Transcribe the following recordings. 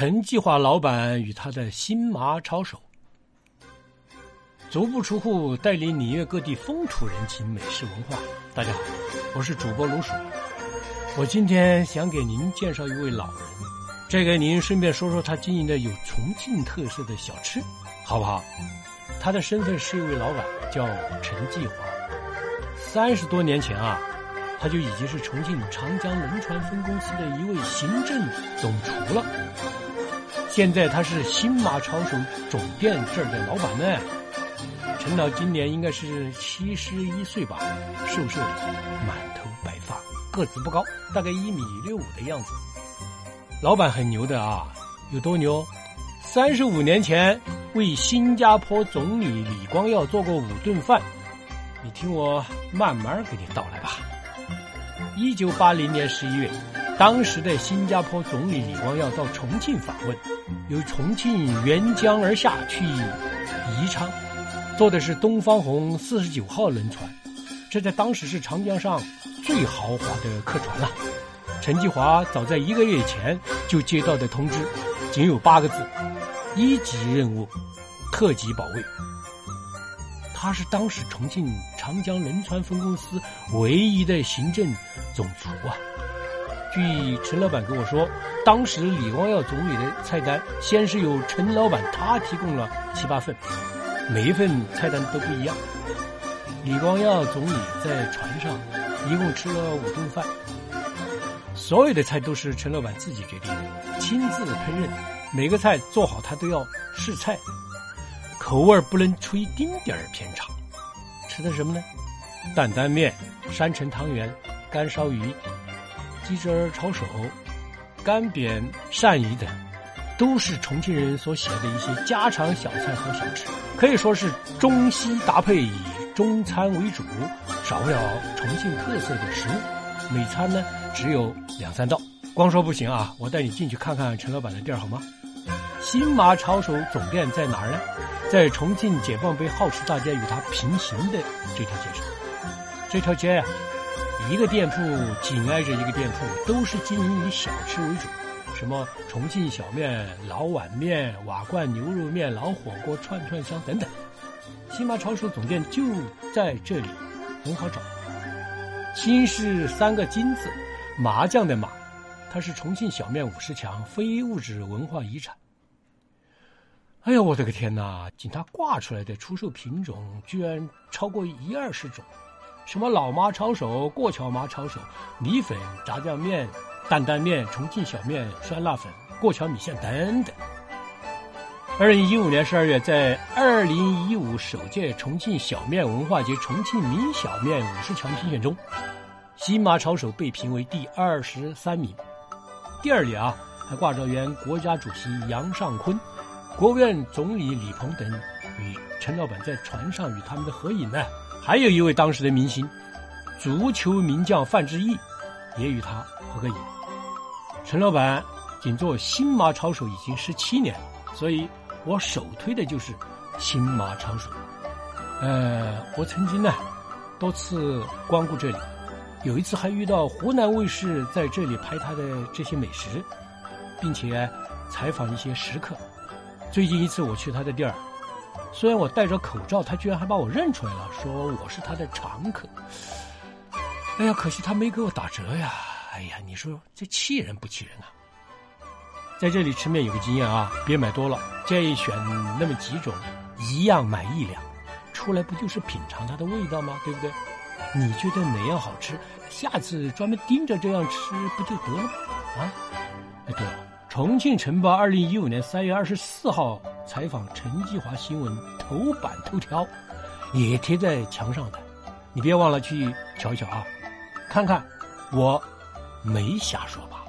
陈继华老板与他的新麻抄手，足不出户带领礼乐各地风土人情、美食文化。大家好，我是主播卢鼠。我今天想给您介绍一位老人，再给您顺便说说他经营的有重庆特色的小吃，好不好？他的身份是一位老板，叫陈继华。三十多年前啊，他就已经是重庆长江轮船分公司的一位行政总厨了。现在他是新马抄手总店这儿的老板呢。陈老今年应该是七十一岁吧，瘦瘦的，满头白发，个子不高，大概一米六五的样子。老板很牛的啊，有多牛？三十五年前为新加坡总理李光耀做过五顿饭，你听我慢慢给你道来吧。一九八零年十一月。当时的新加坡总理李光耀到重庆访问，由重庆沿江而下去宜昌，坐的是东方红四十九号轮船，这在当时是长江上最豪华的客船了。陈继华早在一个月前就接到的通知，仅有八个字：一级任务，特级保卫。他是当时重庆长江轮船分公司唯一的行政总厨啊。据陈老板跟我说，当时李光耀总理的菜单，先是由陈老板他提供了七八份，每一份菜单都不一样。李光耀总理在船上一共吃了五顿饭，所有的菜都是陈老板自己决定的，亲自烹饪，每个菜做好他都要试菜，口味不能出一丁点儿偏差。吃的什么呢？担担面、山城汤圆、干烧鱼。鸡汁儿抄手、干煸鳝鱼等，都是重庆人所喜爱的一些家常小菜和小吃，可以说是中西搭配，以中餐为主，少不了重庆特色的食物。每餐呢只有两三道，光说不行啊！我带你进去看看陈老板的店好吗？新麻抄手总店在哪儿呢？在重庆解放碑好吃大街与它平行的这条街上。这条街呀。一个店铺紧挨着一个店铺，都是经营以小吃为主，什么重庆小面、老碗面、瓦罐牛肉面、老火锅、串串香等等。新麻抄手总店就在这里，很好找。新是三个金字，麻将的麻，它是重庆小面五十强非物质文化遗产。哎呀，我的个天哪！仅它挂出来的出售品种，居然超过一二十种。什么老妈抄手、过桥麻抄手、米粉、炸酱面、担担面、重庆小面、酸辣粉、过桥米线等等。二零一五年十二月，在二零一五首届重庆小面文化节重庆名小面五十强评选中，新麻抄手被评为第二十三名。第二里啊，还挂着原国家主席杨尚昆、国务院总理李鹏等与陈老板在船上与他们的合影呢。还有一位当时的明星，足球名将范志毅，也与他合个影。陈老板仅做新麻抄手已经十七年了，所以我首推的就是新麻抄手。呃，我曾经呢多次光顾这里，有一次还遇到湖南卫视在这里拍他的这些美食，并且采访一些食客。最近一次我去他的店儿。虽然我戴着口罩，他居然还把我认出来了，说我是他的常客。哎呀，可惜他没给我打折呀！哎呀，你说这气人不气人啊？在这里吃面有个经验啊，别买多了，建议选那么几种，一样买一两，出来不就是品尝它的味道吗？对不对？你觉得哪样好吃，下次专门盯着这样吃不就得了吗？啊？哎，对了。重庆晨报二零一五年三月二十四号采访陈继华新闻头版头条，也贴在墙上的，你别忘了去瞧一瞧啊，看看我没瞎说吧。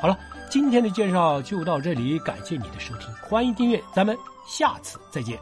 好了，今天的介绍就到这里，感谢你的收听，欢迎订阅，咱们下次再见。